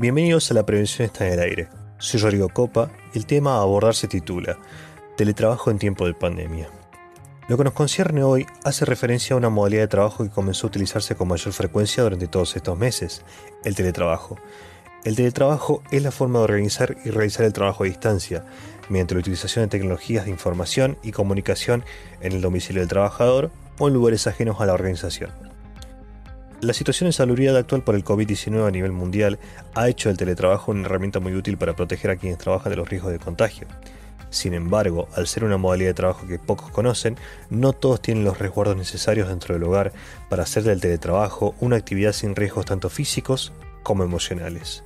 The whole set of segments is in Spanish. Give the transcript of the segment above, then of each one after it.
Bienvenidos a La Prevención está en el aire. Soy Rodrigo Copa y el tema a abordar se titula Teletrabajo en tiempo de pandemia. Lo que nos concierne hoy hace referencia a una modalidad de trabajo que comenzó a utilizarse con mayor frecuencia durante todos estos meses, el teletrabajo. El teletrabajo es la forma de organizar y realizar el trabajo a distancia, mediante la utilización de tecnologías de información y comunicación en el domicilio del trabajador o en lugares ajenos a la organización. La situación de actual por el COVID-19 a nivel mundial ha hecho el teletrabajo una herramienta muy útil para proteger a quienes trabajan de los riesgos de contagio. Sin embargo, al ser una modalidad de trabajo que pocos conocen, no todos tienen los resguardos necesarios dentro del hogar para hacer del teletrabajo una actividad sin riesgos tanto físicos como emocionales.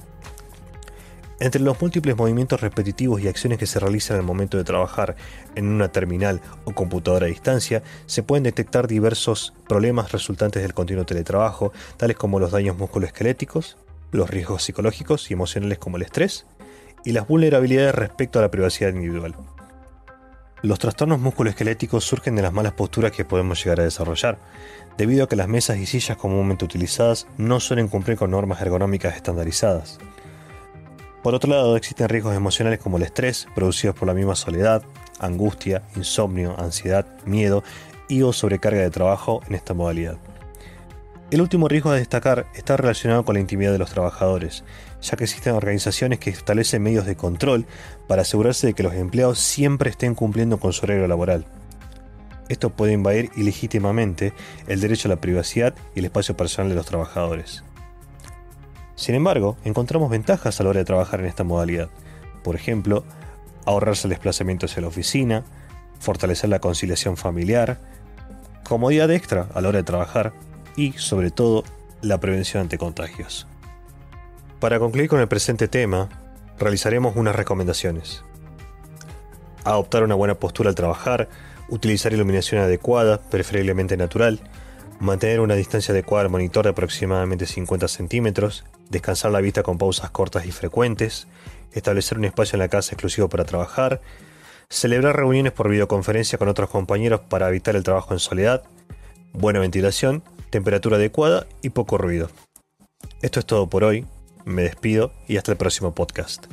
Entre los múltiples movimientos repetitivos y acciones que se realizan al momento de trabajar en una terminal o computadora a distancia, se pueden detectar diversos problemas resultantes del continuo teletrabajo, tales como los daños musculoesqueléticos, los riesgos psicológicos y emocionales como el estrés, y las vulnerabilidades respecto a la privacidad individual. Los trastornos musculoesqueléticos surgen de las malas posturas que podemos llegar a desarrollar, debido a que las mesas y sillas comúnmente utilizadas no suelen cumplir con normas ergonómicas estandarizadas. Por otro lado, existen riesgos emocionales como el estrés, producidos por la misma soledad, angustia, insomnio, ansiedad, miedo y o sobrecarga de trabajo en esta modalidad. El último riesgo a destacar está relacionado con la intimidad de los trabajadores, ya que existen organizaciones que establecen medios de control para asegurarse de que los empleados siempre estén cumpliendo con su horario laboral. Esto puede invadir ilegítimamente el derecho a la privacidad y el espacio personal de los trabajadores. Sin embargo, encontramos ventajas a la hora de trabajar en esta modalidad. Por ejemplo, ahorrarse el desplazamiento hacia la oficina, fortalecer la conciliación familiar, comodidad extra a la hora de trabajar y, sobre todo, la prevención ante contagios. Para concluir con el presente tema, realizaremos unas recomendaciones. Adoptar una buena postura al trabajar, utilizar iluminación adecuada, preferiblemente natural, mantener una distancia adecuada al monitor de aproximadamente 50 centímetros, descansar la vista con pausas cortas y frecuentes, establecer un espacio en la casa exclusivo para trabajar, celebrar reuniones por videoconferencia con otros compañeros para evitar el trabajo en soledad, buena ventilación, temperatura adecuada y poco ruido. Esto es todo por hoy, me despido y hasta el próximo podcast.